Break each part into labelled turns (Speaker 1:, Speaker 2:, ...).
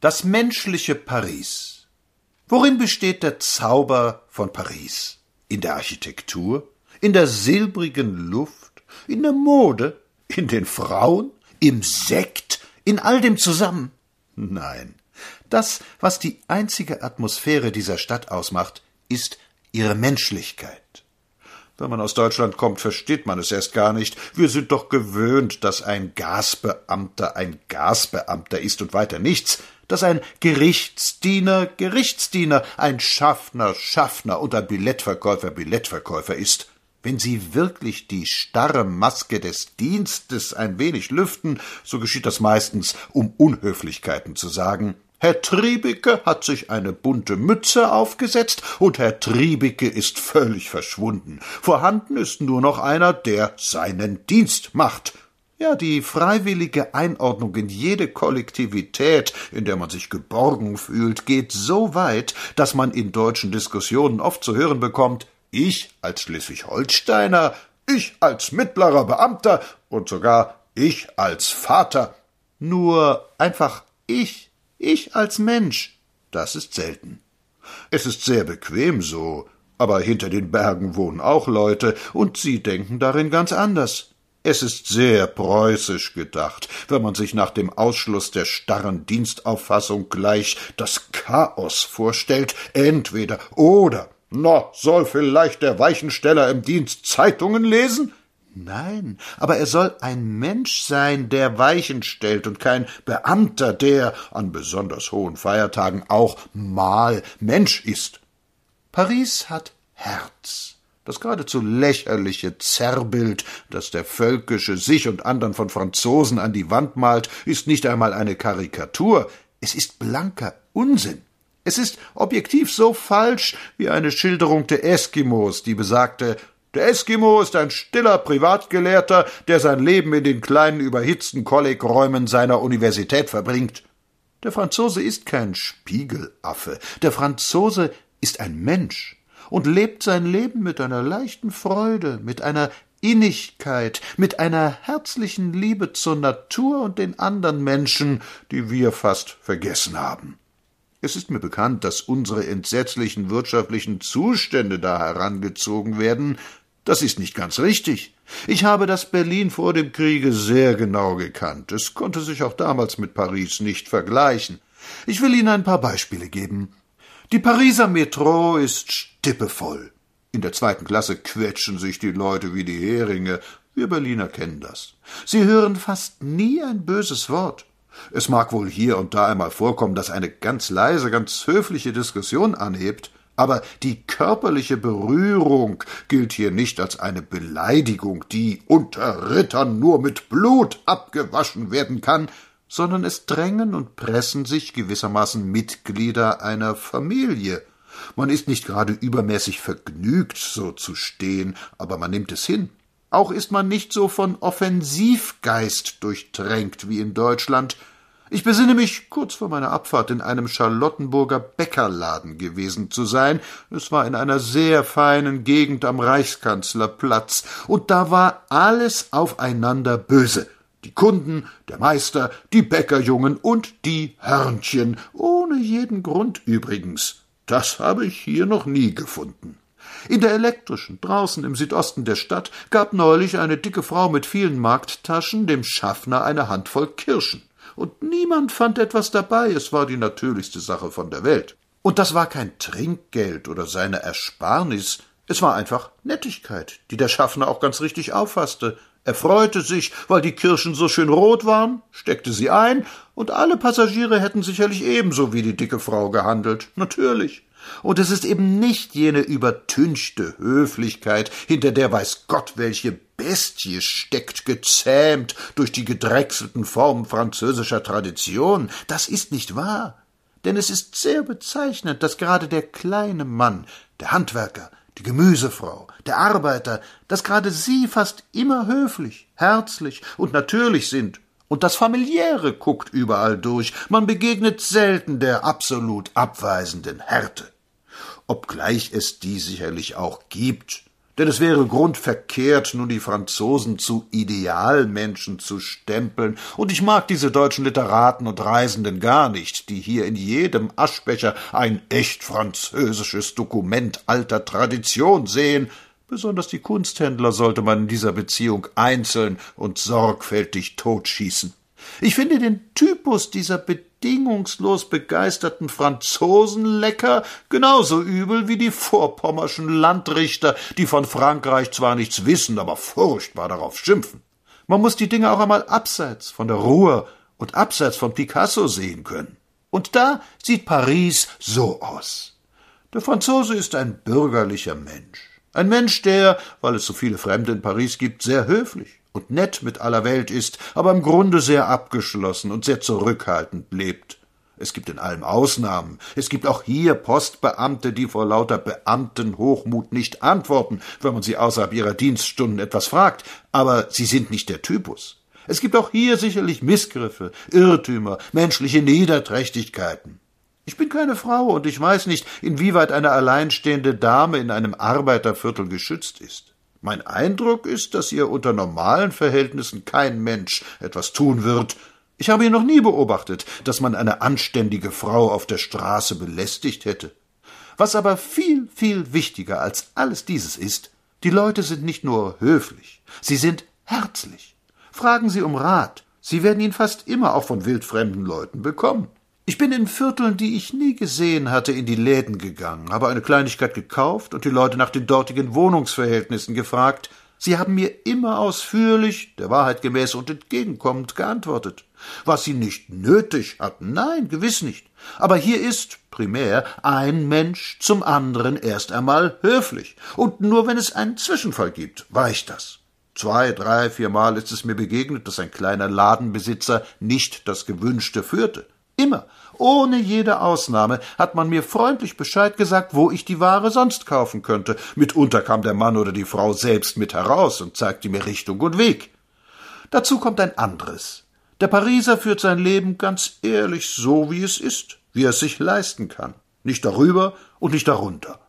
Speaker 1: Das menschliche Paris. Worin besteht der Zauber von Paris? In der Architektur? In der silbrigen Luft? In der Mode? In den Frauen? Im Sekt? In all dem zusammen? Nein. Das, was die einzige Atmosphäre dieser Stadt ausmacht, ist ihre Menschlichkeit. Wenn man aus Deutschland kommt, versteht man es erst gar nicht. Wir sind doch gewöhnt, dass ein Gasbeamter ein Gasbeamter ist und weiter nichts, dass ein Gerichtsdiener Gerichtsdiener, ein Schaffner Schaffner und ein Billettverkäufer Billettverkäufer ist. Wenn Sie wirklich die starre Maske des Dienstes ein wenig lüften, so geschieht das meistens, um Unhöflichkeiten zu sagen, Herr Triebicke hat sich eine bunte Mütze aufgesetzt und Herr Triebicke ist völlig verschwunden. Vorhanden ist nur noch einer, der seinen Dienst macht. Ja, die freiwillige Einordnung in jede Kollektivität, in der man sich geborgen fühlt, geht so weit, dass man in deutschen Diskussionen oft zu hören bekommt, ich als Schleswig-Holsteiner, ich als mittlerer Beamter und sogar ich als Vater. Nur einfach ich ich als Mensch. Das ist selten. Es ist sehr bequem so, aber hinter den Bergen wohnen auch Leute, und sie denken darin ganz anders. Es ist sehr preußisch gedacht, wenn man sich nach dem Ausschluss der starren Dienstauffassung gleich das Chaos vorstellt, entweder oder. Na, soll vielleicht der Weichensteller im Dienst Zeitungen lesen? Nein, aber er soll ein Mensch sein, der Weichen stellt und kein Beamter, der an besonders hohen Feiertagen auch mal Mensch ist. Paris hat Herz. Das geradezu lächerliche Zerrbild, das der Völkische sich und andern von Franzosen an die Wand malt, ist nicht einmal eine Karikatur, es ist blanker Unsinn. Es ist objektiv so falsch wie eine Schilderung der Eskimos, die besagte der Eskimo ist ein stiller Privatgelehrter, der sein Leben in den kleinen überhitzten Kollegräumen seiner Universität verbringt. Der Franzose ist kein Spiegelaffe. Der Franzose ist ein Mensch und lebt sein Leben mit einer leichten Freude, mit einer Innigkeit, mit einer herzlichen Liebe zur Natur und den anderen Menschen, die wir fast vergessen haben. Es ist mir bekannt, dass unsere entsetzlichen wirtschaftlichen Zustände da herangezogen werden. Das ist nicht ganz richtig. Ich habe das Berlin vor dem Kriege sehr genau gekannt. Es konnte sich auch damals mit Paris nicht vergleichen. Ich will Ihnen ein paar Beispiele geben. Die Pariser Metro ist stippevoll. In der zweiten Klasse quetschen sich die Leute wie die Heringe. Wir Berliner kennen das. Sie hören fast nie ein böses Wort. Es mag wohl hier und da einmal vorkommen, dass eine ganz leise, ganz höfliche Diskussion anhebt, aber die körperliche Berührung gilt hier nicht als eine Beleidigung, die unter Rittern nur mit Blut abgewaschen werden kann, sondern es drängen und pressen sich gewissermaßen Mitglieder einer Familie. Man ist nicht gerade übermäßig vergnügt, so zu stehen, aber man nimmt es hin. Auch ist man nicht so von Offensivgeist durchtränkt wie in Deutschland. Ich besinne mich, kurz vor meiner Abfahrt in einem Charlottenburger Bäckerladen gewesen zu sein. Es war in einer sehr feinen Gegend am Reichskanzlerplatz, und da war alles aufeinander böse. Die Kunden, der Meister, die Bäckerjungen und die Hörnchen, ohne jeden Grund übrigens. Das habe ich hier noch nie gefunden. In der elektrischen, draußen im Südosten der Stadt, gab neulich eine dicke Frau mit vielen Markttaschen dem Schaffner eine Handvoll Kirschen. Und niemand fand etwas dabei, es war die natürlichste Sache von der Welt. Und das war kein Trinkgeld oder seine Ersparnis, es war einfach Nettigkeit, die der Schaffner auch ganz richtig auffasste. Er freute sich, weil die Kirschen so schön rot waren, steckte sie ein, und alle Passagiere hätten sicherlich ebenso wie die dicke Frau gehandelt. Natürlich. Und es ist eben nicht jene übertünchte Höflichkeit, hinter der weiß Gott welche Bestie steckt, gezähmt durch die gedrechselten Formen französischer Tradition. Das ist nicht wahr. Denn es ist sehr bezeichnend, dass gerade der kleine Mann, der Handwerker, die Gemüsefrau, der Arbeiter, dass gerade sie fast immer höflich, herzlich und natürlich sind und das Familiäre guckt überall durch. Man begegnet selten der absolut abweisenden Härte obgleich es die sicherlich auch gibt. Denn es wäre grundverkehrt, nun die Franzosen zu Idealmenschen zu stempeln, und ich mag diese deutschen Literaten und Reisenden gar nicht, die hier in jedem Aschbecher ein echt französisches Dokument alter Tradition sehen, besonders die Kunsthändler sollte man in dieser Beziehung einzeln und sorgfältig totschießen. Ich finde den Typus dieser bedingungslos begeisterten Franzosen lecker, genauso übel wie die vorpommerschen Landrichter, die von Frankreich zwar nichts wissen, aber furchtbar darauf schimpfen. Man muss die Dinge auch einmal abseits von der Ruhr und abseits von Picasso sehen können. Und da sieht Paris so aus. Der Franzose ist ein bürgerlicher Mensch. Ein Mensch, der, weil es so viele Fremde in Paris gibt, sehr höflich, und nett mit aller Welt ist, aber im Grunde sehr abgeschlossen und sehr zurückhaltend lebt. Es gibt in allem Ausnahmen. Es gibt auch hier Postbeamte, die vor lauter Beamtenhochmut nicht antworten, wenn man sie außerhalb ihrer Dienststunden etwas fragt, aber sie sind nicht der Typus. Es gibt auch hier sicherlich Missgriffe, Irrtümer, menschliche Niederträchtigkeiten. Ich bin keine Frau und ich weiß nicht, inwieweit eine alleinstehende Dame in einem Arbeiterviertel geschützt ist. Mein Eindruck ist, dass ihr unter normalen Verhältnissen kein Mensch etwas tun wird. Ich habe hier noch nie beobachtet, dass man eine anständige Frau auf der Straße belästigt hätte. Was aber viel, viel wichtiger als alles dieses ist, die Leute sind nicht nur höflich, sie sind herzlich. Fragen Sie um Rat, Sie werden ihn fast immer auch von wildfremden Leuten bekommen. Ich bin in Vierteln, die ich nie gesehen hatte, in die Läden gegangen, habe eine Kleinigkeit gekauft und die Leute nach den dortigen Wohnungsverhältnissen gefragt. Sie haben mir immer ausführlich, der Wahrheit gemäß und entgegenkommend geantwortet. Was sie nicht nötig hatten, nein, gewiss nicht. Aber hier ist, primär, ein Mensch zum anderen erst einmal höflich. Und nur wenn es einen Zwischenfall gibt, weicht das. Zwei, drei, viermal ist es mir begegnet, dass ein kleiner Ladenbesitzer nicht das Gewünschte führte. Immer, ohne jede Ausnahme, hat man mir freundlich Bescheid gesagt, wo ich die Ware sonst kaufen könnte. Mitunter kam der Mann oder die Frau selbst mit heraus und zeigte mir Richtung und Weg. Dazu kommt ein anderes. Der Pariser führt sein Leben ganz ehrlich so, wie es ist, wie er es sich leisten kann. Nicht darüber und nicht darunter.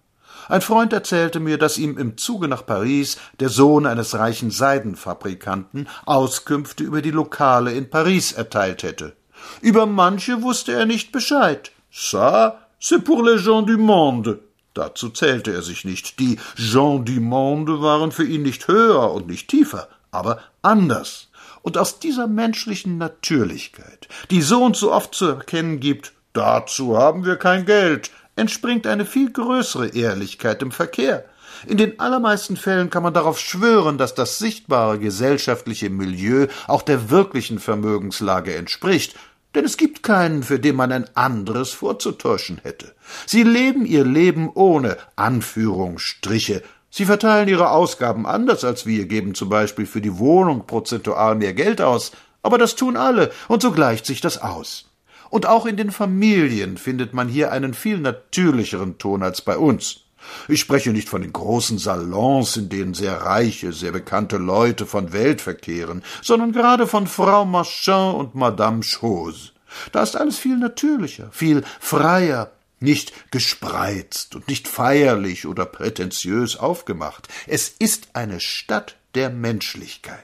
Speaker 1: Ein Freund erzählte mir, dass ihm im Zuge nach Paris der Sohn eines reichen Seidenfabrikanten Auskünfte über die Lokale in Paris erteilt hätte. Über manche wusste er nicht Bescheid. Ça, c'est pour les gens du monde. Dazu zählte er sich nicht. Die gens du monde waren für ihn nicht höher und nicht tiefer, aber anders. Und aus dieser menschlichen Natürlichkeit, die so und so oft zu erkennen gibt, dazu haben wir kein Geld, entspringt eine viel größere Ehrlichkeit im Verkehr. In den allermeisten Fällen kann man darauf schwören, dass das sichtbare gesellschaftliche Milieu auch der wirklichen Vermögenslage entspricht, denn es gibt keinen, für den man ein anderes vorzutäuschen hätte. Sie leben ihr Leben ohne Anführungsstriche. Sie verteilen ihre Ausgaben anders als wir, geben zum Beispiel für die Wohnung prozentual mehr Geld aus, aber das tun alle, und so gleicht sich das aus. Und auch in den Familien findet man hier einen viel natürlicheren Ton als bei uns. Ich spreche nicht von den großen Salons, in denen sehr reiche, sehr bekannte Leute von Welt verkehren, sondern gerade von Frau Marchand und Madame Chose. Da ist alles viel natürlicher, viel freier, nicht gespreizt und nicht feierlich oder prätentiös aufgemacht. Es ist eine Stadt der Menschlichkeit.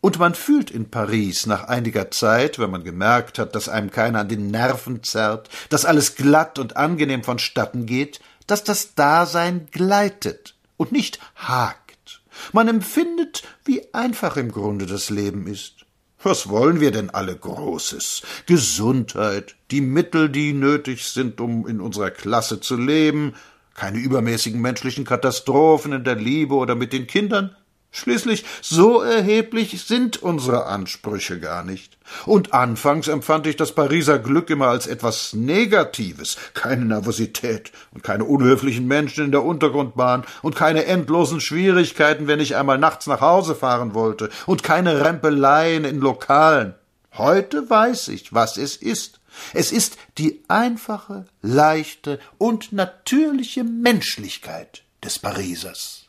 Speaker 1: Und man fühlt in Paris nach einiger Zeit, wenn man gemerkt hat, dass einem keiner an den Nerven zerrt, dass alles glatt und angenehm vonstatten geht, dass das Dasein gleitet und nicht hakt. Man empfindet, wie einfach im Grunde das Leben ist. Was wollen wir denn alle Großes? Gesundheit, die Mittel, die nötig sind, um in unserer Klasse zu leben, keine übermäßigen menschlichen Katastrophen in der Liebe oder mit den Kindern, Schließlich, so erheblich sind unsere Ansprüche gar nicht. Und anfangs empfand ich das Pariser Glück immer als etwas Negatives, keine Nervosität und keine unhöflichen Menschen in der Untergrundbahn und keine endlosen Schwierigkeiten, wenn ich einmal nachts nach Hause fahren wollte und keine Rempeleien in Lokalen. Heute weiß ich, was es ist. Es ist die einfache, leichte und natürliche Menschlichkeit des Parisers.